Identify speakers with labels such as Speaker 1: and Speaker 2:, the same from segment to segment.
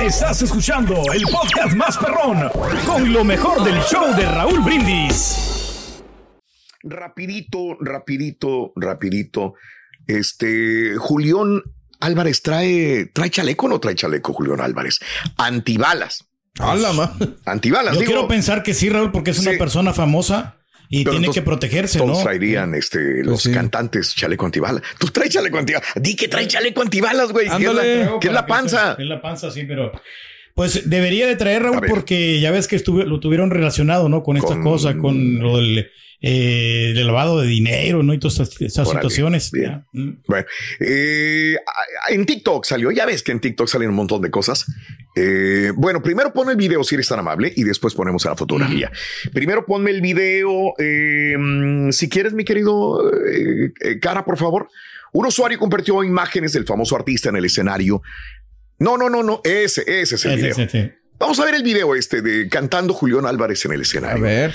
Speaker 1: Estás escuchando el podcast más perrón con lo mejor del show de Raúl Brindis.
Speaker 2: Rapidito, rapidito, rapidito. Este, Julián Álvarez trae, trae chaleco o no trae chaleco, Julián Álvarez. Antibalas.
Speaker 3: Álama.
Speaker 2: Antibalas.
Speaker 3: Yo
Speaker 2: digo,
Speaker 3: quiero pensar que sí, Raúl, porque es una
Speaker 2: Sí.
Speaker 3: persona famosa y
Speaker 2: pero
Speaker 3: tiene
Speaker 2: entonces
Speaker 3: que protegerse,
Speaker 2: todos
Speaker 3: ¿no?
Speaker 2: traerían este, los cantantes chaleco antibalas. Tú traes chaleco antibalas. Di que trae chaleco antibalas, güey. ¿Qué es la, qué es la panza?
Speaker 3: Es la panza, sí, pero. Pues debería de traer, Raúl, porque ya ves que lo tuvieron relacionado, ¿no? Con esta
Speaker 2: Con-
Speaker 3: cosa, con lo del, eh, del lavado de dinero, ¿no? Y todas estas, estas situaciones.
Speaker 2: bien.
Speaker 3: Mm.
Speaker 2: Bueno, eh, a- en TikTok salió, ya ves que en TikTok salen un montón de cosas. Eh, bueno, primero pon el video si eres tan amable y después ponemos la fotografía. Primero ponme el video, si quieres, mi querido cara, por favor. Un usuario compartió imágenes del famoso artista en el escenario. No, no, no, no, ese, ese es el
Speaker 3: Ese,
Speaker 2: video.
Speaker 3: ese.
Speaker 2: Vamos a ver el video este de cantando Julián Álvarez en el escenario.
Speaker 3: A ver.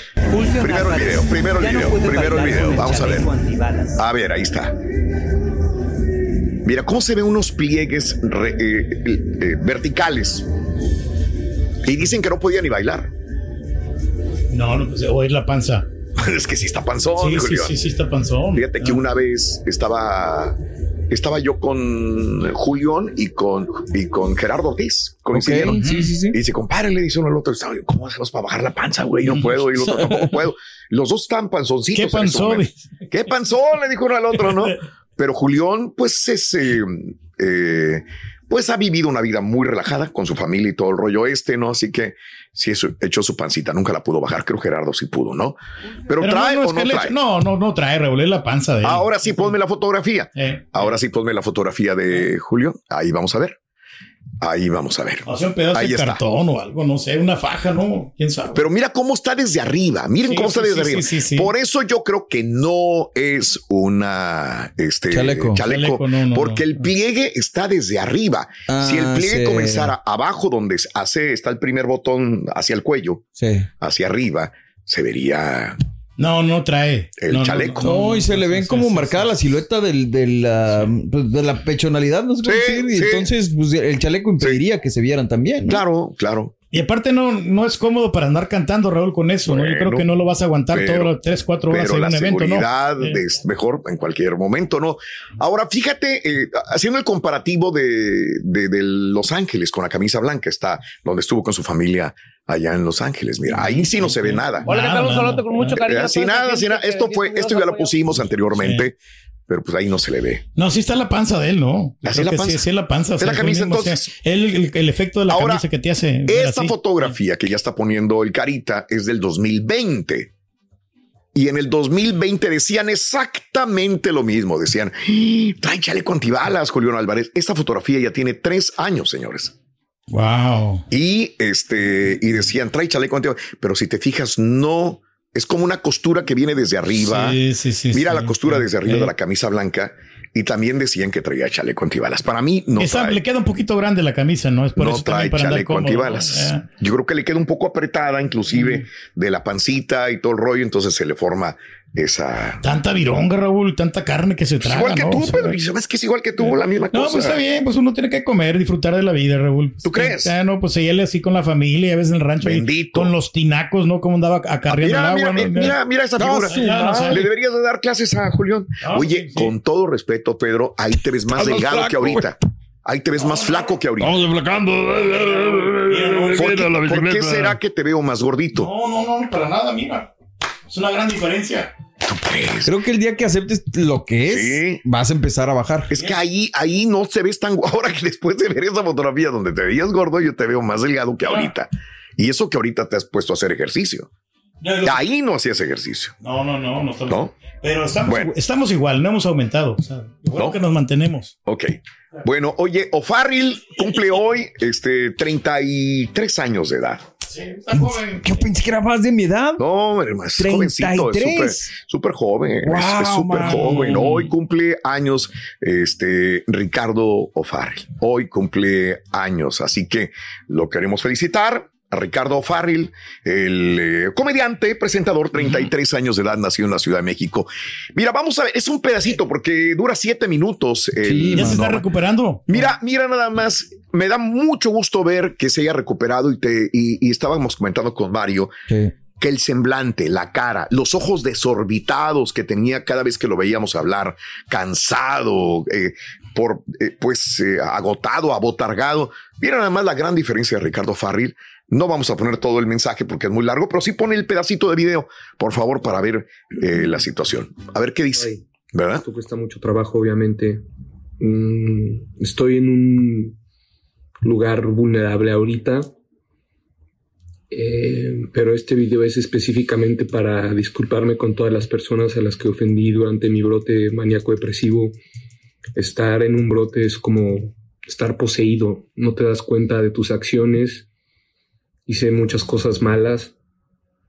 Speaker 2: Primero el video, primero el video, primero el video. Vamos a ver. A ver, ahí está. Mira cómo se ven unos pliegues re- eh, eh, verticales. Y dicen que no podía ni bailar.
Speaker 3: No, no, pues, o es la panza.
Speaker 2: es que sí está panzón,
Speaker 3: Sí, sí,
Speaker 2: Julián.
Speaker 3: sí, sí está panzón.
Speaker 2: Fíjate que una vez estaba estaba yo con Julián y con y con Gerardo Ortiz. Coincidieron.
Speaker 4: Sí, sí, sí.
Speaker 2: Y dice, compadre, le dice uno al otro, "Estaba yo, ¿cómo hacemos para bajar la panza, güey? No puedo. Y el otro tampoco puedo. Los dos están panzoncitos.
Speaker 3: ¿Qué
Speaker 2: ese
Speaker 3: panzón?
Speaker 2: ¿Qué panzón? Le dijo uno al otro, ¿no? Pero Julián, pues es, eh, eh, pues ha vivido una vida muy relajada con su familia y todo el rollo este, ¿no? Así que sí, eso, echó su pancita, nunca la pudo bajar. Creo Gerardo sí pudo, ¿no? Pero,
Speaker 3: Pero
Speaker 2: trae
Speaker 3: no, no,
Speaker 2: o no trae.
Speaker 3: no, no, no trae, Raúl, es la panza de él.
Speaker 2: Ahora sí, ponme la fotografía.
Speaker 3: Eh.
Speaker 2: Ahora sí, ponme la fotografía de Julio. Ahí vamos a ver. Ahí vamos a ver.
Speaker 3: O sea, un pedazo
Speaker 2: Ahí
Speaker 3: de
Speaker 2: está.
Speaker 3: cartón o algo, no sé, una faja, ¿no? ¿Quién sabe?
Speaker 2: Pero mira cómo está desde arriba. Miren
Speaker 3: Sí,
Speaker 2: cómo está desde
Speaker 3: sí,
Speaker 2: arriba.
Speaker 3: sí, sí, sí.
Speaker 2: Por eso yo creo que no es una este
Speaker 4: Chaleco.
Speaker 3: Chaleco, no, no,
Speaker 2: porque
Speaker 3: no.
Speaker 2: el pliegue está desde arriba.
Speaker 4: Ah,
Speaker 2: si el pliegue
Speaker 4: sí.
Speaker 2: comenzara abajo donde hace está el primer botón hacia el cuello,
Speaker 4: Sí.
Speaker 2: hacia arriba, se vería
Speaker 3: No, no trae.
Speaker 2: El
Speaker 3: No, no,
Speaker 2: chaleco.
Speaker 4: No, y se le ven
Speaker 3: sí,
Speaker 4: como
Speaker 3: sí,
Speaker 4: marcada
Speaker 3: sí,
Speaker 4: la silueta del, del, ah, pues, de la pechonalidad, no sé cómo
Speaker 2: Sí,
Speaker 4: decir. Y
Speaker 2: sí.
Speaker 4: entonces, pues, el chaleco impediría que se vieran también. ¿no?
Speaker 2: claro, claro.
Speaker 3: Y aparte no, no es cómodo para andar cantando, Raúl, con eso, ¿no? Yo creo que no lo vas a aguantar
Speaker 2: pero-
Speaker 3: todas las tres, cuatro horas
Speaker 2: Pero
Speaker 3: en
Speaker 2: la
Speaker 3: un evento, ¿no?
Speaker 2: seguridad es mejor en cualquier momento, ¿no? Ahora, fíjate, eh, haciendo el comparativo de, de, de Los Ángeles con la camisa blanca, está donde estuvo con su familia allá en Los Ángeles. Mira, ahí sí no se ve nada.
Speaker 5: Hola, ¿qué tal? Un saludo con mucho cariño.
Speaker 2: Eh, Sin
Speaker 5: esa
Speaker 2: nada, sin nada. Esto fue, esto ya lo pusimos anteriormente, pero pues ahí no se le ve.
Speaker 3: No, sí está la panza de él, ¿no?
Speaker 2: Así
Speaker 3: creo
Speaker 2: la panza.
Speaker 3: Sí, sí es la panza.
Speaker 2: Es la
Speaker 3: es el
Speaker 2: camisa,
Speaker 3: mismo, o sea,
Speaker 2: entonces.
Speaker 3: el, el- el efecto de la
Speaker 2: Ahora,
Speaker 3: camisa que te hace.
Speaker 2: Esta
Speaker 3: así.
Speaker 2: fotografía que ya está poniendo el carita es del 2020. Y en el 2020 decían exactamente lo mismo. Decían, "Ah, trae chaleco antibalas, Julián Álvarez. Esta fotografía ya tiene tres años, señores.
Speaker 3: Wow.
Speaker 2: Y este, y decían, trae chaleco antibalas. Pero si te fijas, no es como una costura que viene desde arriba.
Speaker 3: Sí, sí, sí.
Speaker 2: Mira la costura desde arriba
Speaker 3: Eh.
Speaker 2: de la camisa blanca. Y también decían que traía chaleco antibalas. Para mí no
Speaker 3: Esa-
Speaker 2: trae.
Speaker 3: le queda un poquito grande la camisa, ¿no? Es por
Speaker 2: no
Speaker 3: eso
Speaker 2: trae
Speaker 3: para
Speaker 2: chaleco
Speaker 3: cómodo.
Speaker 2: antibalas.
Speaker 3: Eh.
Speaker 2: Yo creo que le queda un poco apretada, inclusive de la pancita y todo el rollo, entonces se le forma esa.
Speaker 3: Tanta vironga, Raúl, tanta carne que se traga.
Speaker 2: igual que
Speaker 3: ¿no?
Speaker 2: tú,
Speaker 3: O sea,
Speaker 2: Pedro. y sabes que es igual que tú, la misma
Speaker 3: No,
Speaker 2: cosa.
Speaker 3: pues está bien, pues uno tiene que comer, disfrutar de la vida, Raúl.
Speaker 2: ¿Tú crees?
Speaker 3: Ah, no, pues ella así con la familia, a veces en el rancho. y
Speaker 2: Bendito.
Speaker 3: Con los tinacos, ¿no? Como andaba acarreando
Speaker 2: Mira,
Speaker 3: el
Speaker 2: mira,
Speaker 3: agua,
Speaker 2: mira,
Speaker 3: ¿no?
Speaker 2: mira, mira esa
Speaker 3: No,
Speaker 2: figura.
Speaker 3: sí, ya no sé.
Speaker 2: Le deberías de dar clases a Julián.
Speaker 3: No,
Speaker 2: Oye,
Speaker 3: sí, sí.
Speaker 2: con todo respeto, Pedro, ahí te ves más delgado que ahorita. Ahí te ves más flaco que ahorita.
Speaker 5: Estamos deflacando.
Speaker 2: ¿Por qué, por qué será que te veo más gordito?
Speaker 3: No, no, no, para nada, mira. Es una gran diferencia.
Speaker 2: ¿Tú crees?
Speaker 4: Creo que el día que aceptes lo que es,
Speaker 2: Sí.
Speaker 4: vas a empezar a bajar.
Speaker 2: Es que ahí, ahí no se ves tan ahora que después de ver esa fotografía donde te veías gordo, yo te veo más delgado que ahorita. Y eso que ahorita te has puesto a hacer ejercicio.
Speaker 3: Lo-
Speaker 2: Ahí no hacías ejercicio.
Speaker 3: No, no, no, no estamos.
Speaker 2: ¿No?
Speaker 3: Pero estamos,
Speaker 2: Bueno.
Speaker 3: estamos igual, no hemos aumentado. O sea, igual
Speaker 2: ¿No?
Speaker 3: que nos mantenemos.
Speaker 2: Ok. Bueno, oye, O'Farrill cumple hoy este 33 años de edad.
Speaker 3: Sí, está joven.
Speaker 4: Yo pensé que era más de mi edad.
Speaker 2: No, hombre, más jovencito, es
Speaker 4: 33.
Speaker 2: súper, súper joven, es-
Speaker 4: Wow,
Speaker 2: es súper joven. Hoy cumple años este Ricardo O'Farrill. Hoy cumple años, así que lo queremos felicitar. Ricardo O'Farrill, el eh, comediante, presentador, 33 años de edad, nacido en la Ciudad de México. Mira, vamos a ver, es un pedacito porque dura siete minutos. el-
Speaker 4: Sí,
Speaker 3: Ya se está
Speaker 2: no,
Speaker 3: recuperando.
Speaker 2: Mira, mira nada más. Me da mucho gusto ver que se haya recuperado y te y, y estábamos comentando con Mario
Speaker 4: Sí.
Speaker 2: que el semblante, la cara, los ojos desorbitados que tenía cada vez que lo veíamos hablar, cansado, eh, por eh, pues agotado, abotargado. Mira nada más la gran diferencia de Ricardo Farril. No vamos a poner todo el mensaje porque es muy largo, pero sí pone el pedacito de video, por favor, para ver eh, la situación. A ver qué dice,
Speaker 6: Ay,
Speaker 2: ¿verdad?
Speaker 6: esto cuesta mucho trabajo, obviamente. Mm, estoy en un lugar vulnerable ahorita. Eh, pero este video es específicamente para disculparme con todas las personas a las que ofendí durante mi brote maníaco depresivo. Estar en un brote es como estar poseído, no te das cuenta de tus acciones. Hice muchas cosas malas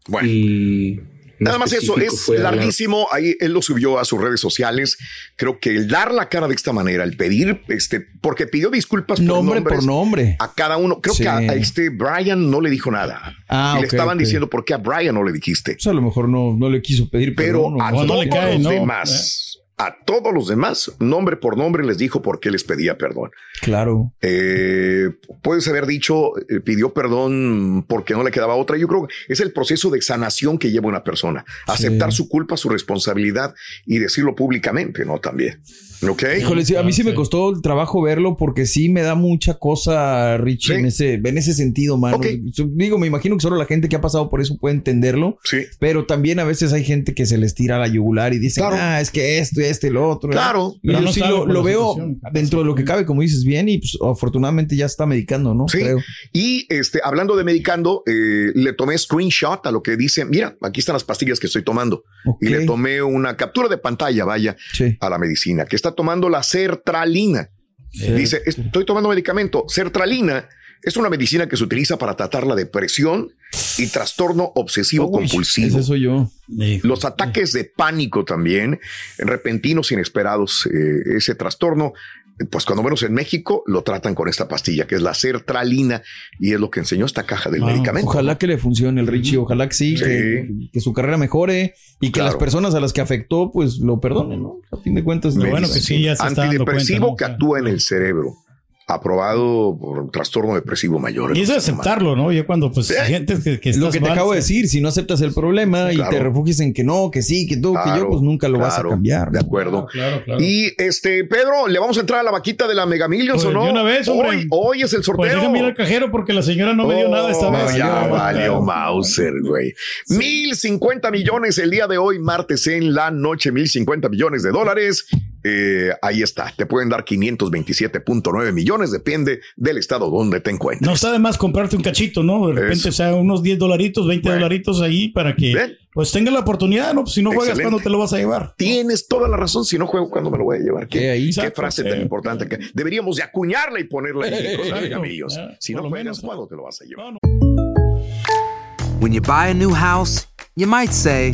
Speaker 2: Bueno.
Speaker 6: y
Speaker 2: Nada más eso, es larguísimo. Ahí él lo subió a sus redes sociales. Creo que el dar la cara de esta manera, el pedir, este, porque pidió disculpas por
Speaker 4: Nombre por nombre.
Speaker 2: a cada uno. Creo
Speaker 4: Sí.
Speaker 2: que a, a este Brian no le dijo nada.
Speaker 4: Ah,
Speaker 2: y le estaban diciendo por qué a Brian no le dijiste.
Speaker 4: Pues a lo mejor no, no le quiso pedir
Speaker 2: Pero
Speaker 4: perdón. o
Speaker 2: a
Speaker 4: no.
Speaker 2: todos
Speaker 3: le cae,
Speaker 2: los
Speaker 3: ¿no?
Speaker 2: demás, a todos los demás, nombre por nombre les dijo por qué les pedía perdón.
Speaker 4: Claro.
Speaker 2: Eh, puedes haber dicho, eh, pidió perdón porque no le quedaba otra. Yo creo que es el proceso de sanación que lleva una persona. Aceptar su culpa, su responsabilidad y decirlo públicamente, ¿no? También. ¿Ok?
Speaker 4: Híjole, sí, a mí sí me costó el trabajo verlo porque sí me da mucha cosa, Richie,
Speaker 2: Sí.
Speaker 4: en, ese, en ese sentido, mano. Digo, me imagino que solo la gente que ha pasado por eso puede entenderlo,
Speaker 2: Sí.
Speaker 4: pero también a veces hay gente que se les tira la yugular y dice,
Speaker 2: Claro.
Speaker 4: ah, es que esto, este y lo otro.
Speaker 2: Claro.
Speaker 4: Y
Speaker 3: Pero
Speaker 4: yo
Speaker 3: no
Speaker 4: sí lo, veo dentro de lo que cabe, como dices bien, y pues afortunadamente ya está medicando, ¿no?
Speaker 2: Sí.
Speaker 4: Creo.
Speaker 2: Y este, hablando de medicando, eh, le tomé screenshot a lo que dice, mira, aquí están las pastillas que estoy tomando.
Speaker 4: Ok.
Speaker 2: Y le tomé una captura de pantalla, vaya,
Speaker 4: Sí.
Speaker 2: a la medicina, que está tomando la sertralina. Dice, estoy tomando medicamento. Sertralina es una medicina que se utiliza para tratar la depresión y trastorno obsesivo
Speaker 4: Uy,
Speaker 2: compulsivo.
Speaker 4: Ese soy yo.
Speaker 2: Los ataques de pánico también, repentinos, inesperados, eh, ese trastorno, pues cuando menos en México lo tratan con esta pastilla que es la sertralina y es lo que enseñó esta caja del
Speaker 3: Wow.
Speaker 2: medicamento.
Speaker 4: Ojalá que le funcione el Richie, ojalá que sí,
Speaker 2: Sí.
Speaker 4: Que, que su carrera mejore y que
Speaker 2: Claro.
Speaker 4: las personas a las que afectó, pues lo perdonen, ¿no? A fin de cuentas,
Speaker 3: Lo
Speaker 4: no-
Speaker 3: bueno que sí, ya se está dando
Speaker 2: Antidepresivo que actúa en el cerebro, aprobado por un trastorno depresivo mayor.
Speaker 3: Y eso es aceptarlo, ¿no? Ya cuando, pues,
Speaker 2: Sí.
Speaker 3: gente que,
Speaker 4: lo que te
Speaker 3: mal,
Speaker 4: acabo de decir, si no aceptas el problema y te refugias en que no, que sí, que tú, que yo, pues nunca lo vas a cambiar.
Speaker 2: De acuerdo.
Speaker 3: Claro, claro.
Speaker 2: Y este, Pedro, ¿le vamos a entrar a la vaquita de la Mega Millions
Speaker 3: Pues,
Speaker 2: o no?
Speaker 3: de una vez, hombre.
Speaker 2: hoy, hoy es el
Speaker 3: Pues
Speaker 2: sorteo.
Speaker 3: déjame ir al cajero porque la señora no me dio
Speaker 2: Oh,
Speaker 3: nada esta vez.
Speaker 2: Ya valió. Mauser, güey. Mil cincuenta millones el día de hoy, martes en la noche, mil cincuenta millones de dólares. Eh, ahí está. Te pueden dar 527.9 millones, depende del estado donde te encuentres.
Speaker 3: No está de más comprarte un cachito, ¿no? De repente,
Speaker 2: Eso.
Speaker 3: o sea, unos 10 dolaritos, 20
Speaker 2: Bueno.
Speaker 3: dolaritos ahí para que
Speaker 2: Bien.
Speaker 3: pues tenga la oportunidad, ¿no? Pues si no juegas,
Speaker 2: Excelente.
Speaker 3: ¿cuándo te lo vas a llevar?
Speaker 2: Tienes toda la razón. Si no juego, ¿cuándo me lo voy a llevar? ¿Qué, frase tan importante que deberíamos de acuñarla y ponerla en México, ¿sabes,
Speaker 3: Exacto.
Speaker 2: amigos?
Speaker 3: Ah,
Speaker 2: Si no juegas,
Speaker 3: menos,
Speaker 2: ¿cuándo te lo vas a llevar?
Speaker 3: No, no.
Speaker 7: When you buy a new house, you might say,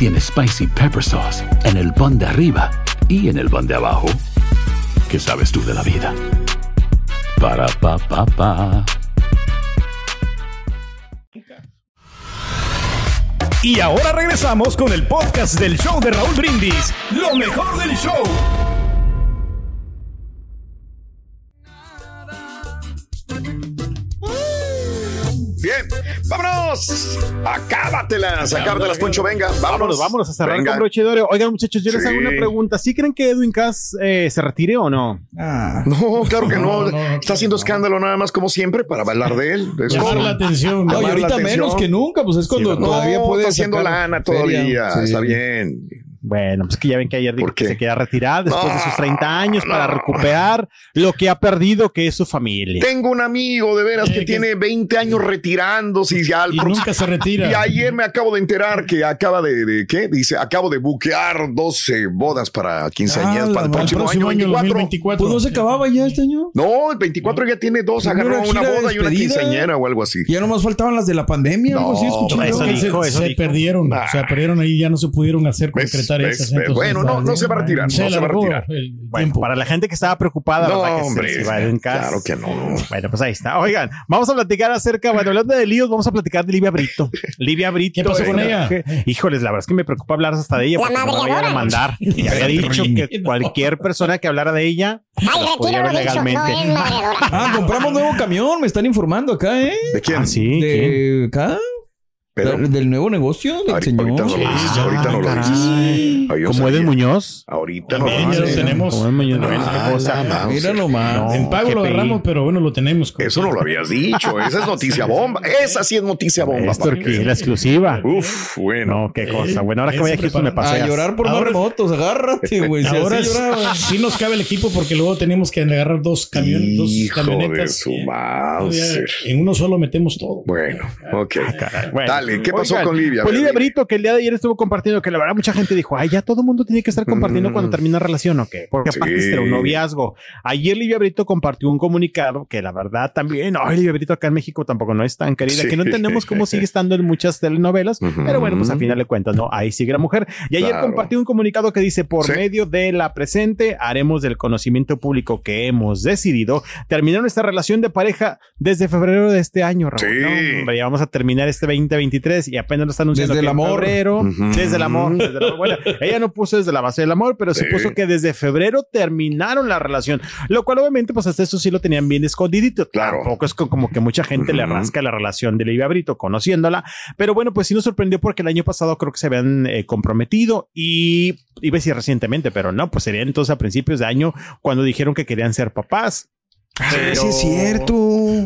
Speaker 1: tiene Spicy Pepper Sauce en el pan de arriba y en el pan de abajo, ¿qué sabes tú de la vida? Para pa pa pa. Y ahora regresamos con el podcast del show de Raúl Brindis, lo mejor del show.
Speaker 2: Bien, vámonos. Acábatelas, acábatelas, Poncho. Venga, vámonos.
Speaker 5: Vámonos, vámonos a cerrar
Speaker 2: Venga.
Speaker 5: con broche de oro. Oigan, muchachos, yo les
Speaker 2: Sí.
Speaker 5: hago una pregunta. ¿Sí creen que Edwin Cass eh, se retire o no?
Speaker 2: No, claro que no. Está haciendo escándalo nada más como siempre para hablar de él. Es
Speaker 3: Llamar la atención.
Speaker 4: No, y
Speaker 2: Llamar la
Speaker 4: ahorita
Speaker 2: atención.
Speaker 4: menos que nunca, pues es cuando
Speaker 2: No,
Speaker 4: todavía puede
Speaker 2: está haciendo lana
Speaker 4: feria.
Speaker 2: todavía.
Speaker 4: Sí.
Speaker 2: Está bien.
Speaker 5: Bueno, pues que ya ven que ayer dijo
Speaker 2: ¿Por
Speaker 5: que se queda retirar después de
Speaker 2: No,
Speaker 5: sus 30 años para
Speaker 2: no.
Speaker 5: recuperar lo que ha perdido, que es su familia.
Speaker 2: Tengo un amigo de veras
Speaker 3: Eh,
Speaker 2: que
Speaker 3: que-
Speaker 2: tiene 20 años retirándose y ya al
Speaker 3: Y
Speaker 2: próximo-
Speaker 3: nunca se retira.
Speaker 2: Y ayer me acabo de enterar que acaba de, de- ¿qué? Dice, acabo de buquear 12 bodas para quinceañeras
Speaker 4: Ah,
Speaker 2: para el próximo,
Speaker 3: próximo
Speaker 2: año
Speaker 3: año,
Speaker 2: 24.
Speaker 3: 2024.
Speaker 4: Pues no se acababa ya este año.
Speaker 2: No, el 24 ya tiene dos,
Speaker 4: ¿No
Speaker 2: agarró una
Speaker 4: de
Speaker 2: boda y una
Speaker 4: despedida?
Speaker 2: quinceañera o algo así.
Speaker 4: Ya nomás faltaban las de la pandemia, algo así
Speaker 2: No,
Speaker 4: escuché.
Speaker 5: eso dijo,
Speaker 3: se,
Speaker 5: eso
Speaker 3: se
Speaker 5: dijo.
Speaker 3: perdieron,
Speaker 2: Ah.
Speaker 3: o sea, perdieron ahí, ya no se pudieron hacer concretar
Speaker 2: Bueno, no, no se va a retirar,
Speaker 3: Se
Speaker 2: no se va a retirar.
Speaker 5: Bueno, para la gente que estaba preocupada,
Speaker 2: No,
Speaker 5: ¿verdad? Que se-
Speaker 2: hombre,
Speaker 5: se iba Edwin Cass.
Speaker 2: claro que no.
Speaker 5: Bueno, pues ahí está. Oigan, vamos a platicar acerca, bueno, hablando de líos, vamos a platicar de Livia Brito. Livia Brito.
Speaker 3: ¿Qué pasó con
Speaker 5: venga,
Speaker 3: ella?
Speaker 5: híjoles, la verdad es que me preocupa hablar hasta de ella porque no me voy a demandar. Y había dicho que cualquier persona que hablara de ella la podía ver legalmente.
Speaker 4: Ah, compramos nuevo camión, me están informando acá, ¿eh?
Speaker 2: ¿De quién?
Speaker 5: Ah, sí. ¿quién?
Speaker 4: De acá.
Speaker 2: Pero-
Speaker 4: del- nuevo negocio del
Speaker 2: Ahorita-
Speaker 4: señor.
Speaker 2: ahorita no lo dices, ahorita no lo dices.
Speaker 5: Como. Edwin Muñoz.
Speaker 2: Ahorita no
Speaker 3: También
Speaker 2: lo
Speaker 3: ya lo
Speaker 2: dices.
Speaker 3: tenemos.
Speaker 2: Ah.
Speaker 4: Mira nomás.
Speaker 5: No,
Speaker 3: en pago lo agarramos, pero bueno, lo tenemos.
Speaker 2: Eso no lo habías dicho. Esa es noticia bomba. Esa sí es noticia bomba.
Speaker 5: Es Turquía, la exclusiva.
Speaker 2: Uf, bueno.
Speaker 5: No, qué cosa. Bueno, ahora que vaya a Houston me paseas.
Speaker 4: A llorar por
Speaker 3: Ahora-
Speaker 4: motos, agárrate, güey. Si
Speaker 3: Ahora sí nos cabe el equipo porque luego tenemos que agarrar dos camiones, dos
Speaker 2: Hijo de
Speaker 3: camionetas. En uno solo metemos todo.
Speaker 2: Bueno, ok.
Speaker 5: Caray, bueno.
Speaker 2: ¿Qué pasó
Speaker 5: Oigan,
Speaker 2: con Livia?
Speaker 5: Pues Livia. Brito, que el día de ayer estuvo compartiendo, que la verdad mucha gente dijo, ay, ya todo el mundo tiene que estar compartiendo cuando termina relación o qué. Porque aparte
Speaker 2: Sí.
Speaker 5: era un noviazgo. Ayer Livia Brito compartió un comunicado que la verdad también, ay, Livia Brito acá en México tampoco no es tan querida,
Speaker 2: Sí.
Speaker 5: que no entendemos cómo sigue estando en muchas telenovelas, pero bueno, pues a final de cuentas, no, ahí sigue la mujer. Y ayer
Speaker 2: Claro.
Speaker 5: compartió un comunicado que dice, por
Speaker 2: Sí.
Speaker 5: medio de la presente, haremos del conocimiento público que hemos decidido terminar nuestra relación de pareja desde febrero de este año, Raúl.
Speaker 2: Sí.
Speaker 5: No, hombre, ya vamos a terminar este 2023 y apenas lo está anunciando
Speaker 4: Desde
Speaker 5: que
Speaker 4: el amor.
Speaker 5: febrero, desde el amor, desde el amor. Bueno, ella no puso desde la base del amor, pero sí,
Speaker 2: Sí.
Speaker 5: puso que desde febrero terminaron la relación, lo cual obviamente pues hasta eso sí lo tenían bien escondidito.
Speaker 2: Claro.
Speaker 5: Tampoco es co- como que mucha gente le rasca la relación de Livia Brito conociéndola, pero bueno, pues sí nos sorprendió porque el año pasado creo que se habían eh, comprometido y iba a decir recientemente, pero no, pues sería entonces a principios de año cuando dijeron que querían ser papás.
Speaker 4: Ah,
Speaker 5: Pero-
Speaker 4: sí es cierto.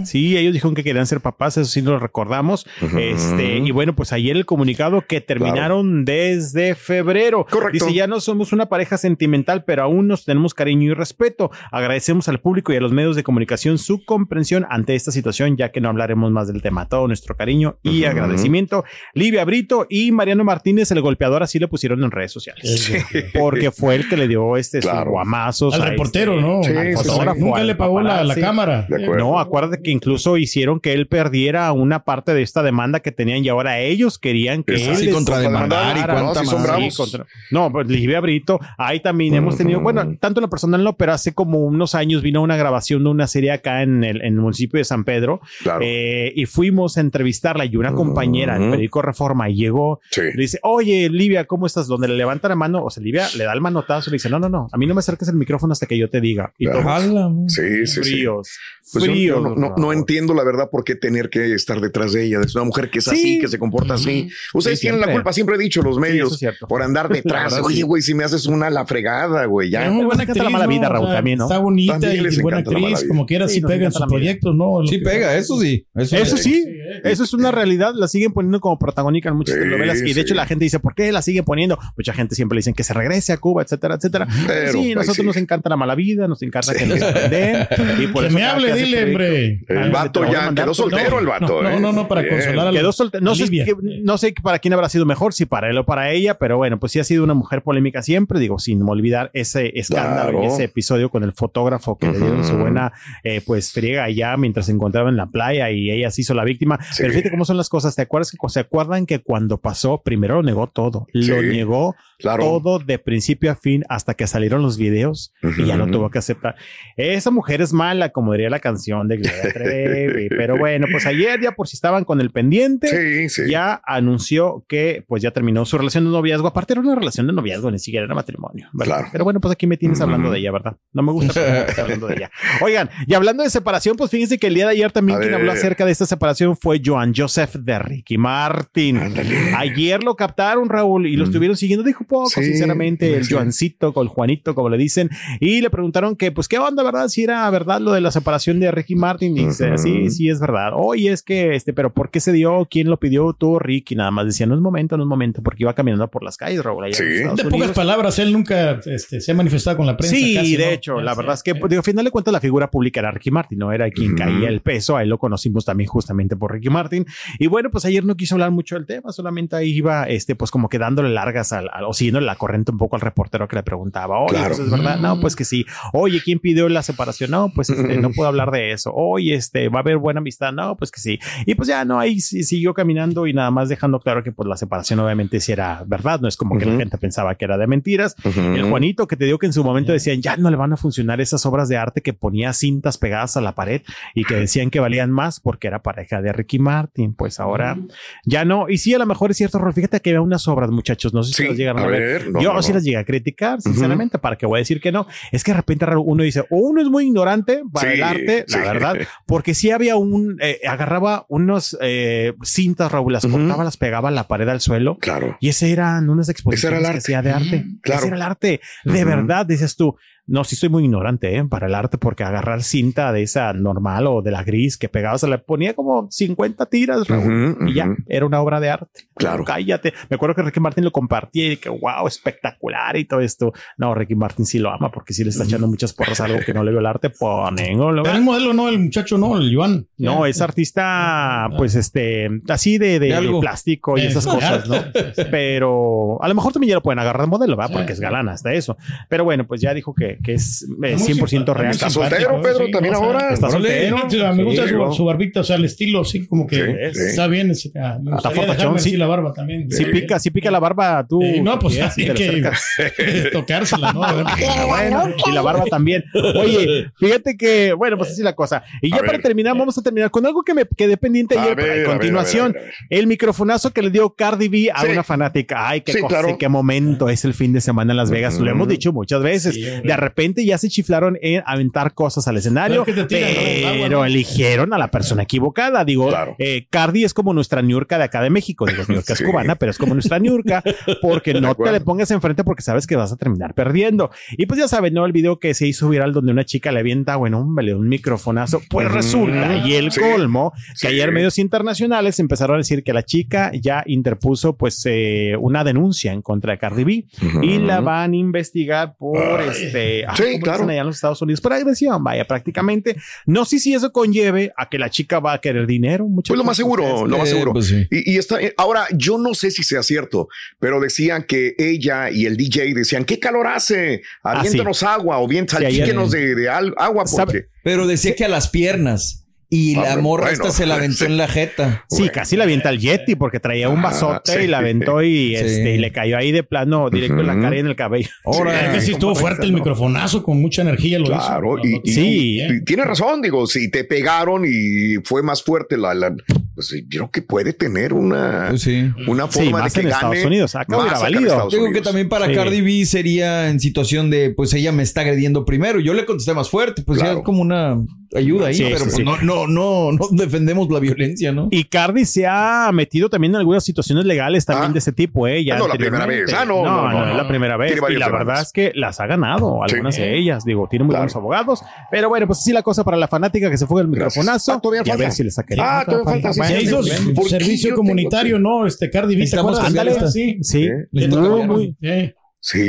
Speaker 5: Sí, ellos dijeron que querían ser papás, eso sí lo recordamos. Este, y bueno, pues ayer el comunicado que terminaron desde febrero.
Speaker 2: Correcto.
Speaker 5: Dice, ya no somos una pareja sentimental, pero aún nos tenemos cariño y respeto. Agradecemos al público y a los medios de comunicación su comprensión ante esta situación, ya que no hablaremos más del tema. Todo nuestro cariño y agradecimiento. Livia Brito y Mariano Martínez, el golpeador, así lo pusieron en redes sociales. Porque fue el que le dio este
Speaker 2: Claro.
Speaker 5: guamazos
Speaker 3: Al reportero,
Speaker 5: este-
Speaker 3: ¿no?
Speaker 2: Sí,
Speaker 5: al
Speaker 2: sí, sí.
Speaker 5: fotógrafo,
Speaker 3: Nunca
Speaker 5: al
Speaker 3: le pagó la, la
Speaker 5: paparazzi.
Speaker 3: cámara.
Speaker 2: De.
Speaker 5: No, acuérdate que incluso hicieron que él perdiera una parte de esta demanda que tenían y ahora ellos querían que él les
Speaker 4: contrademandar y
Speaker 5: contrademandara.
Speaker 4: cuánta
Speaker 2: No, sí bravos.
Speaker 5: Sí, contra- No, pues Livia Brito, ahí también hemos tenido, bueno, tanto en lo personal no, pero hace como unos años vino una grabación de una serie acá en el, en el municipio de San Pedro
Speaker 2: Claro.
Speaker 5: eh, y fuimos a entrevistarla y una compañera del
Speaker 2: Ujú.
Speaker 5: periódico Reforma llegó
Speaker 2: Sí.
Speaker 5: le dice, oye, Livia, ¿cómo estás? Donde le levanta la mano, o sea, Livia le da el manotazo y le dice, no, no, no, a mí no me acerques el micrófono hasta que yo te diga. Y
Speaker 2: Claro. Sí, sí, sí.
Speaker 5: Fríos,
Speaker 2: Pues yo-
Speaker 5: fríos.
Speaker 2: yo no, no- no entiendo la verdad por qué tener que estar detrás de ella. Es una mujer que es así,
Speaker 5: Sí.
Speaker 2: que se comporta así. Ustedes
Speaker 5: Sí,
Speaker 2: tienen la culpa, siempre he dicho los medios,
Speaker 5: es
Speaker 2: por andar detrás. Oye,
Speaker 5: sí.
Speaker 2: güey, si me haces una la fregada, güey, ya.
Speaker 3: Es muy
Speaker 5: Les
Speaker 3: buena
Speaker 5: la
Speaker 3: actriz,
Speaker 5: mala vida,
Speaker 3: ¿no?
Speaker 5: Raúl,
Speaker 3: O sea,
Speaker 5: también, ¿no?
Speaker 3: Está bonita y buena actriz, como quiera,
Speaker 5: Sí,
Speaker 3: pega en sus proyectos, ¿no?
Speaker 4: Sí pega, eso sí. Eso,
Speaker 5: sí. Eso es una realidad. La siguen poniendo como protagónica en muchas
Speaker 2: Sí,
Speaker 5: telenovelas. Y de
Speaker 2: sí.
Speaker 5: hecho, la gente dice, ¿por qué la sigue poniendo? Mucha gente siempre le dicen que se regrese a Cuba, etcétera, etcétera.
Speaker 2: Pero,
Speaker 5: sí,
Speaker 2: pues,
Speaker 5: nosotros
Speaker 2: sí.
Speaker 5: nos encanta la mala vida, nos encanta que nos sorprenden. Y por
Speaker 3: Que
Speaker 5: eso
Speaker 3: me hable, dile, hombre.
Speaker 2: El vato
Speaker 5: a
Speaker 2: ya
Speaker 5: mandar
Speaker 2: quedó soltero,
Speaker 3: no,
Speaker 2: el vato.
Speaker 3: no,
Speaker 2: ¿eh?
Speaker 3: no, no, para
Speaker 2: Bien.
Speaker 3: consolar al-
Speaker 5: Quedó soltero. No sé, no sé para quién habrá sido mejor, si para él o para ella, pero bueno, pues sí ha sido una mujer polémica siempre, digo, sin olvidar ese escándalo
Speaker 2: Claro.
Speaker 5: y ese episodio con el fotógrafo que le dieron su buena, eh, pues friega allá mientras se encontraba en la playa y ella se hizo la víctima. Pero fíjate cómo son las cosas. ¿Te acuerdas que se acuerdan que cuando pasó, primero lo negó todo, lo
Speaker 2: Sí,
Speaker 5: negó
Speaker 2: claro.
Speaker 5: todo de principio a fin hasta que salieron los videos y ya lo
Speaker 2: Ujú.
Speaker 5: tuvo que aceptar. Esa mujer es mala, como diría la canción de Gloria Trevi. Pero bueno, pues ayer ya por si estaban con el pendiente, ya anunció que pues ya terminó su relación de noviazgo. Aparte era una relación de noviazgo, ni siquiera era matrimonio. ¿verdad? Pero bueno, pues aquí me tienes hablando de ella, ¿verdad? No me gusta pero me estás hablando de ella. Oigan, y hablando de separación, pues fíjense que el día de ayer también
Speaker 2: A
Speaker 5: quien
Speaker 2: ver.
Speaker 5: habló acerca de esta separación fue Joan Joseph de Ricky Martin. Ayer lo captaron, Raúl, y lo estuvieron siguiendo. Dijo poco,
Speaker 2: Sí,
Speaker 5: sinceramente, el
Speaker 2: sí.
Speaker 5: Joancito con el Juanito, como le dicen, y le preguntaron que, pues, ¿qué onda, verdad? Si era verdad lo de la separación de Ricky Martin. Y dice, sí, sí, es verdad. Oye, es que, este, pero ¿por qué se dio? ¿Quién lo pidió? Tú, Ricky, nada más decía, no es momento, no es momento, porque iba caminando por las calles, Raúl. allá en Estados
Speaker 3: De pocas
Speaker 5: Unidos.
Speaker 3: palabras, él nunca este, se ha manifestado con la prensa.
Speaker 5: Sí,
Speaker 3: casi,
Speaker 5: de
Speaker 3: ¿no?
Speaker 5: hecho, la verdad es que, pues, digo, al final de cuentas, la figura pública era Ricky Martin, no era quien caía el peso. A él lo conocimos también justamente por Ricky Martin. Y bueno, pues ayer no quiso hablar mucho del tema, solamente ahí iba, este, pues como que dándole largas al, al- o siguiendo la corriente un poco al reportero que le preguntaba, oye,
Speaker 2: Claro.
Speaker 5: pues es verdad, no, pues que sí. Oye, ¿quién pidió la separación? No, pues este, no puedo hablar de eso. Oye, este, va a haber buena amistad. No, pues que sí. Y pues ya no, ahí sí- siguió caminando y nada más dejando claro que pues la separación obviamente sí era verdad, no es como que la gente pensaba que era de mentiras. El Juanito que te digo que en su momento decían ya no le van a funcionar esas obras de arte que ponía cintas pegadas a la pared y que decían que valían más porque era pareja de Ricky Martin. Pues ahora ya no. Y sí, a lo mejor es cierto, Rol. Fíjate que había unas obras, muchachos. No sé si
Speaker 2: Sí,
Speaker 5: las llegaron a,
Speaker 2: a
Speaker 5: ver.
Speaker 2: ver, no,
Speaker 5: Yo
Speaker 2: no,
Speaker 5: sí
Speaker 2: no.
Speaker 5: las llegué a criticar, sinceramente, para que voy a decir que no. Es que de repente uno dice, o uno es muy ignorante para
Speaker 2: Sí,
Speaker 5: el arte,
Speaker 2: sí.
Speaker 5: la verdad, porque sí había un, eh, agarraba unos eh, cintas, Raúl, las cortaba, las pegaba a la pared al suelo.
Speaker 2: Claro.
Speaker 5: Y ese eran unas exposiciones
Speaker 2: el
Speaker 5: que hacía de arte.
Speaker 2: Claro.
Speaker 5: Ese era el arte. De verdad, dices tú. No, sí soy muy ignorante ¿eh? para el arte porque agarrar cinta de esa normal o de la gris que pegaba, se le ponía como 50 tiras, Raúl, y ya era una obra de arte.
Speaker 2: Claro.
Speaker 5: Cállate. Me acuerdo que Ricky Martin lo compartía y que wow, espectacular y todo esto. No, Ricky Martin sí lo ama porque sí le está echando muchas porras a algo que no le vio el arte. Ponen,
Speaker 3: el modelo no, el muchacho no, el Iván.
Speaker 5: No, es artista, pues este, así de, de-
Speaker 3: De
Speaker 5: plástico y
Speaker 3: Eh,
Speaker 5: esas cosas, ¿no? Pero a lo mejor también ya lo pueden agarrar de modelo, ¿verdad?
Speaker 3: Sí,
Speaker 5: Porque es galán hasta eso. Pero bueno, pues ya dijo que, que es eh,
Speaker 3: Muy
Speaker 5: 100%
Speaker 3: simpa-
Speaker 5: real.
Speaker 2: ¿Está soltero, Pedro,
Speaker 3: sí,
Speaker 2: también
Speaker 3: o sea,
Speaker 2: ahora?
Speaker 5: Está soltero.
Speaker 3: Sí, me gusta
Speaker 2: Sí,
Speaker 3: su, su barbita, o sea, el estilo, así como que
Speaker 2: Sí, sí.
Speaker 3: está bien. es- ah, me
Speaker 5: Está fortachón, sí.
Speaker 3: la barba también.
Speaker 5: Sí pica, sí pica la barba tú.
Speaker 3: No, pues así que tocársela, ¿no?
Speaker 5: Ah, bueno, y la barba también. Oye, fíjate que, bueno, pues así la cosa. Y ya
Speaker 2: A
Speaker 5: para
Speaker 2: ver.
Speaker 5: terminar, vamos a terminar con algo que me quedé pendiente ayer.
Speaker 2: ver, a
Speaker 5: continuación,
Speaker 2: a ver,
Speaker 5: el microfonazo que le dio Cardi B a una fanática. Ay, qué cosa, qué momento es el fin de semana en Las Vegas. Lo hemos dicho muchas veces. De repente ya se chiflaron en aventar cosas al escenario,
Speaker 3: Pero es
Speaker 5: eligieron a la persona equivocada. Digo,
Speaker 2: Claro.
Speaker 5: eh, Cardi es como nuestra Niurka de acá de México. Digo, Niurka es
Speaker 2: Sí.
Speaker 5: cubana, pero es como nuestra Niurka porque no te le pongas enfrente porque sabes que vas a terminar perdiendo. Y pues ya saben, ¿no? El video que se hizo viral donde una chica le avienta, bueno, un, un microfonazo. Pues resulta, y el
Speaker 2: Sí.
Speaker 5: colmo, que
Speaker 2: Sí.
Speaker 5: ayer medios internacionales empezaron a decir que la chica ya interpuso pues eh, una denuncia en contra de Cardi B y la van a investigar por
Speaker 2: Ay.
Speaker 5: este, ah,
Speaker 2: Sí,
Speaker 5: ¿cómo
Speaker 2: claro.
Speaker 5: allá en los Estados Unidos? Por agresión, vaya, prácticamente. No sé si eso conlleve a que la chica va a querer dinero. muchachos.
Speaker 2: Pues lo más seguro, lo más
Speaker 4: Eh,
Speaker 2: seguro.
Speaker 4: pues sí.
Speaker 2: y, y está, eh, ahora yo no sé si sea cierto, pero decían que ella y el DJ decían, ¿qué calor hace? Aviéntanos agua o bien
Speaker 5: Ah,
Speaker 2: salpíquenos de, de agua porque...
Speaker 4: Pero decía que a las piernas. Y la
Speaker 2: Ah,
Speaker 4: morra
Speaker 2: bueno.
Speaker 4: esta se la aventó en la jeta.
Speaker 5: Sí, casi la avienta al Yeti porque traía un
Speaker 2: Ah,
Speaker 5: vasote
Speaker 2: sí.
Speaker 5: y la aventó y,
Speaker 4: Sí.
Speaker 5: este, y le cayó ahí de plano directo en la cara y en el cabello.
Speaker 3: Es que sí estuvo fuerte el microfonazo con mucha energía. Lo
Speaker 2: Claro,
Speaker 3: hizo.
Speaker 2: y, y-
Speaker 5: Sí,
Speaker 2: y- y tiene razón, digo, si te pegaron y fue más fuerte la, la pues yo creo que puede tener una,
Speaker 4: Pues sí.
Speaker 2: una
Speaker 5: Sí,
Speaker 2: forma
Speaker 5: más
Speaker 2: de que
Speaker 5: en
Speaker 2: gane
Speaker 5: Estados Unidos. Acá
Speaker 2: más
Speaker 5: hubiera
Speaker 2: acá
Speaker 5: valido.
Speaker 2: Estados
Speaker 4: Digo que también para
Speaker 5: Sí.
Speaker 4: Cardi B sería en situación de, pues ella me está agrediendo primero. Yo le contesté más fuerte, pues ya es como una ayuda ahí,
Speaker 5: Sí,
Speaker 4: pero
Speaker 5: sí,
Speaker 4: pues
Speaker 5: sí.
Speaker 4: no, no, no, no defendemos la violencia, ¿no?
Speaker 5: Y Cardi se ha metido también en algunas situaciones legales también
Speaker 2: Ah.
Speaker 5: de ese tipo, ¿eh? Ya
Speaker 2: Ah, no, la primera vez. Ah, no, no, no,
Speaker 5: es
Speaker 2: no.
Speaker 5: la primera vez. Y la verdad es que las ha ganado, algunas
Speaker 2: Sí.
Speaker 5: de ellas. Digo, tiene muy
Speaker 2: Claro.
Speaker 5: buenos abogados. Pero bueno, pues así la cosa para la fanática que se fue el microfonazo.
Speaker 2: Ah, todavía
Speaker 5: y a
Speaker 2: falta.
Speaker 5: ver si le sacaría.
Speaker 2: Ah, todavía falta, sí,
Speaker 3: Se
Speaker 2: sí,
Speaker 3: hizo
Speaker 2: sí.
Speaker 3: su
Speaker 2: ¿Por qué
Speaker 3: servicio comunitario, ¿no? Este Cardi B, Ándale, sí.
Speaker 5: Sí,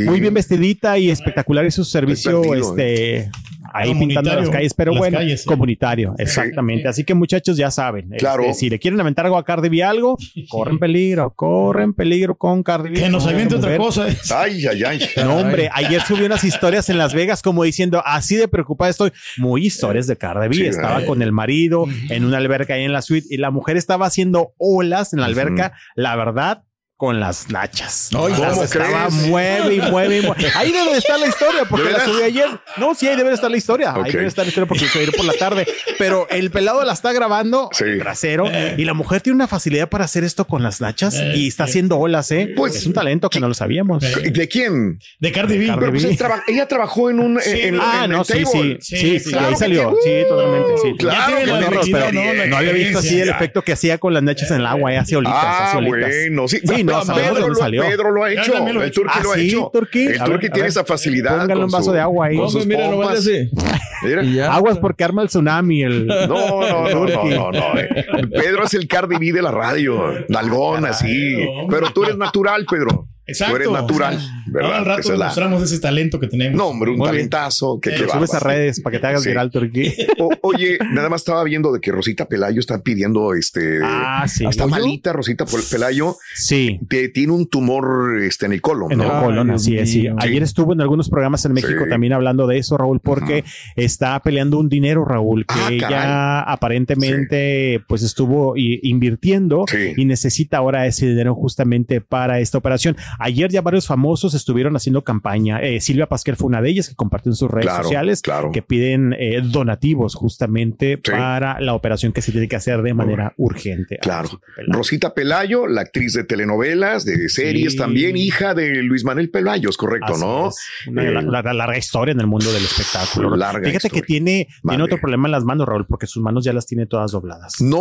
Speaker 5: muy, bien vestidita y espectacular y su servicio, este, ahí pintando las calles, pero
Speaker 3: las
Speaker 5: bueno,
Speaker 3: calles, sí.
Speaker 5: comunitario, exactamente. Así que muchachos ya saben,
Speaker 2: Claro.
Speaker 5: este, si le quieren aventar algo a Cardi B algo, corren peligro, corren peligro con Cardi B.
Speaker 3: Que nos aviente otra cosa. eh.
Speaker 2: Ay, ay, ay.
Speaker 5: No, hombre, ayer subí unas historias en Las Vegas como diciendo, así de preocupada estoy. Muy historias de Cardi B.
Speaker 2: Sí,
Speaker 5: estaba
Speaker 2: ay.
Speaker 5: con el marido en una alberca ahí en la suite y la mujer estaba haciendo olas en la alberca, la verdad, con las nachas. Las
Speaker 2: ¿cómo
Speaker 5: estaba
Speaker 2: crees?
Speaker 5: mueve y mueve y mueve. Ahí debe de estar la historia porque
Speaker 2: ¿De
Speaker 5: la subí ayer. No, sí, ahí debe de estar la historia. Ahí debe de estar la historia porque se va a ir por la tarde. Pero el pelado la está grabando
Speaker 2: Sí.
Speaker 5: el trasero y la mujer tiene una facilidad para hacer esto con las nachas y está haciendo olas, ¿eh?
Speaker 2: Pues,
Speaker 5: es un talento que no lo sabíamos.
Speaker 2: ¿De quién?
Speaker 3: De Cardi B.
Speaker 5: Cardi
Speaker 2: Pero pues
Speaker 5: B.
Speaker 2: él traba- ella trabajó en un. en,
Speaker 5: ah,
Speaker 2: en
Speaker 5: no,
Speaker 2: el
Speaker 5: sí, sí,
Speaker 2: table.
Speaker 5: sí, sí,
Speaker 3: Sí,
Speaker 2: claro
Speaker 5: ahí
Speaker 2: que
Speaker 5: salió,
Speaker 2: sí.
Speaker 5: sí, totalmente, sí.
Speaker 2: Claro,
Speaker 5: pero
Speaker 3: ¿no? La
Speaker 5: no había visto así el efecto que hacía con las nachas en el agua, eh, hace olitas,
Speaker 2: Ah,
Speaker 5: hace olitas.
Speaker 2: bueno, sí.
Speaker 5: No
Speaker 2: Pedro, lo,
Speaker 5: salió.
Speaker 2: Pedro lo ha hecho.
Speaker 3: lo
Speaker 2: el. Turqui
Speaker 5: Ah,
Speaker 2: lo ha
Speaker 5: sí,
Speaker 2: hecho.
Speaker 5: Turqui.
Speaker 2: El Turqui tiene
Speaker 5: ver.
Speaker 2: esa facilidad.
Speaker 5: Póngale un vaso
Speaker 2: su-
Speaker 5: de agua ahí.
Speaker 2: Con sus
Speaker 4: mira,
Speaker 2: pompas. Mira.
Speaker 4: Ya.
Speaker 5: Aguas porque arma el tsunami. El...
Speaker 2: No, no, no, no, no, no, eh. Pedro es el Cardi B de la radio. Nalgón, así. Pero tú eres natural, Pedro.
Speaker 3: Exacto.
Speaker 2: Tú eres natural,
Speaker 3: O sea,
Speaker 2: ¿verdad?
Speaker 3: Ahora al rato
Speaker 2: es la-
Speaker 3: mostramos ese talento que tenemos.
Speaker 2: No, hombre, un
Speaker 5: Muy bien.
Speaker 2: talentazo. Que,
Speaker 3: Eh,
Speaker 5: subes a redes para que te hagas
Speaker 2: Sí.
Speaker 5: viral, Turquí.
Speaker 2: O- oye, nada más estaba viendo de que Rosita Pelayo está pidiendo este.
Speaker 5: Ah, sí.
Speaker 2: Está malita Rosita Pel- Pelayo.
Speaker 5: Sí.
Speaker 2: Te- tiene un tumor este, en el colon,
Speaker 5: En el
Speaker 2: ¿no?
Speaker 5: colon,
Speaker 4: Dios
Speaker 5: así es. sí. Ayer estuvo en algunos programas en México
Speaker 2: Sí.
Speaker 5: también hablando de eso, Raúl, porque está peleando un dinero, Raúl, que
Speaker 2: Ah,
Speaker 5: ella
Speaker 2: caray.
Speaker 5: aparentemente pues estuvo invirtiendo
Speaker 2: Sí.
Speaker 5: y necesita ahora ese dinero justamente para esta operación. Ayer ya varios famosos estuvieron haciendo campaña. Eh, Silvia Pasquel fue una de ellas que compartió en sus redes
Speaker 2: Claro,
Speaker 5: sociales
Speaker 2: claro.
Speaker 5: que piden eh, donativos justamente
Speaker 2: Sí.
Speaker 5: para la operación que se tiene que hacer de manera urgente.
Speaker 2: Claro.
Speaker 5: Rosita Pelayo.
Speaker 2: Rosita Pelayo, la actriz de telenovelas, de series
Speaker 5: Sí.
Speaker 2: también, hija de Luis Manuel Pelayo, es correcto,
Speaker 5: Así
Speaker 2: ¿no?
Speaker 5: es. Una
Speaker 2: Eh,
Speaker 5: la- la- larga historia en el mundo del espectáculo.
Speaker 2: Larga
Speaker 5: Fíjate
Speaker 2: historia.
Speaker 5: que tiene, tiene otro problema en las manos, Raúl, porque sus manos ya las tiene todas dobladas.
Speaker 2: No,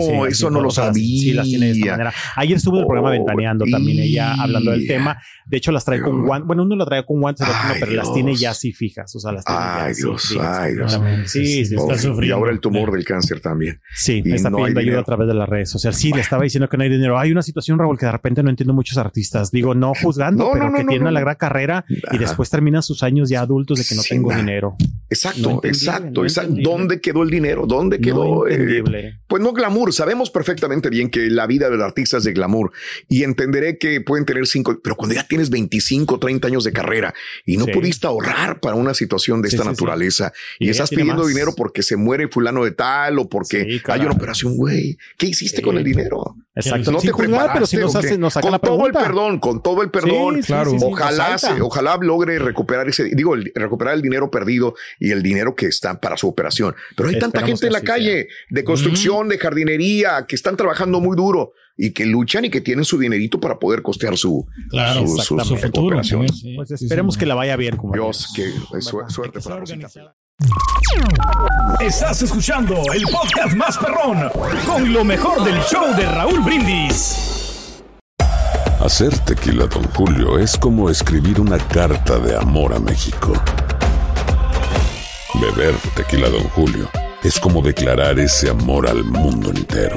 Speaker 5: Sí,
Speaker 2: eso no lo
Speaker 5: las-
Speaker 2: sabía.
Speaker 5: Sí, las tiene de esta manera. Ayer estuvo en el programa
Speaker 2: Oh,
Speaker 5: Ventaneando también ella hablando del
Speaker 2: y-
Speaker 5: tema. De hecho, las trae con
Speaker 2: Dios.
Speaker 5: guantes. Bueno, uno la trae con guantes,
Speaker 2: Ay,
Speaker 5: pero las tiene
Speaker 2: Dios.
Speaker 5: ya así fijas. O sea, las tiene ya
Speaker 2: Ay,
Speaker 5: así
Speaker 2: Dios,
Speaker 5: fijas.
Speaker 2: ay, Dios.
Speaker 5: Sí, sí,
Speaker 3: está
Speaker 2: y
Speaker 3: sufriendo.
Speaker 2: ahora el tumor del cáncer también.
Speaker 5: Sí,
Speaker 2: Y
Speaker 5: está
Speaker 2: no
Speaker 5: pidiendo ayuda
Speaker 2: dinero.
Speaker 5: a través de las redes sociales. Sí, le estaba diciendo que no hay dinero. Hay una situación, Raúl, que de repente no entiendo muchos artistas. Digo, no juzgando,
Speaker 2: No,
Speaker 5: pero
Speaker 2: no, no,
Speaker 5: que
Speaker 2: no,
Speaker 5: tienen
Speaker 2: no.
Speaker 5: gran carrera y después terminan sus años ya adultos de que no
Speaker 2: Sí,
Speaker 5: tengo
Speaker 2: na-
Speaker 5: dinero.
Speaker 2: Exacto, exacto,
Speaker 5: no
Speaker 2: exacto. ¿Dónde quedó el dinero? ¿Dónde quedó?
Speaker 5: No
Speaker 2: eh, pues no glamour. Sabemos perfectamente bien que la vida del artista es de glamour y entenderé que pueden tener cinco, pero cuando ya tienes 25, 30 años de carrera y no
Speaker 5: Sí.
Speaker 2: pudiste ahorrar para una situación de esta
Speaker 5: sí,
Speaker 2: naturaleza
Speaker 5: Y
Speaker 2: estás pidiendo
Speaker 5: más.
Speaker 2: dinero porque se muere fulano de tal o porque hay una operación, güey. ¿Qué hiciste con el dinero?
Speaker 5: Exacto.
Speaker 2: No te preparaste.
Speaker 5: pero si nos,
Speaker 2: ¿o
Speaker 5: hace, nos saca
Speaker 2: con
Speaker 5: la
Speaker 2: todo el perdón, con todo el perdón.
Speaker 4: Claro.
Speaker 2: ojalá, se- ojalá logre recuperar ese, digo, el- recuperar el dinero perdido y el dinero que está para su operación. Pero hay tanta gente en la calle de construcción, de jardinería, que están trabajando muy duro y que luchan y que tienen su dinerito para poder costear su,
Speaker 3: Claro,
Speaker 2: su,
Speaker 3: futuro.
Speaker 2: operación.
Speaker 3: también, sí.
Speaker 5: Pues esperemos
Speaker 3: sí.
Speaker 5: que la vaya bien. Como
Speaker 2: Dios, que su- suerte
Speaker 3: Que
Speaker 2: para Rosita.
Speaker 3: organizada.
Speaker 1: Estás escuchando el podcast más perrón con lo mejor del show de Raúl Brindis.
Speaker 8: Hacer tequila, Don Julio, es como escribir una carta de amor a México. Beber tequila, Don Julio, es como declarar ese amor al mundo entero.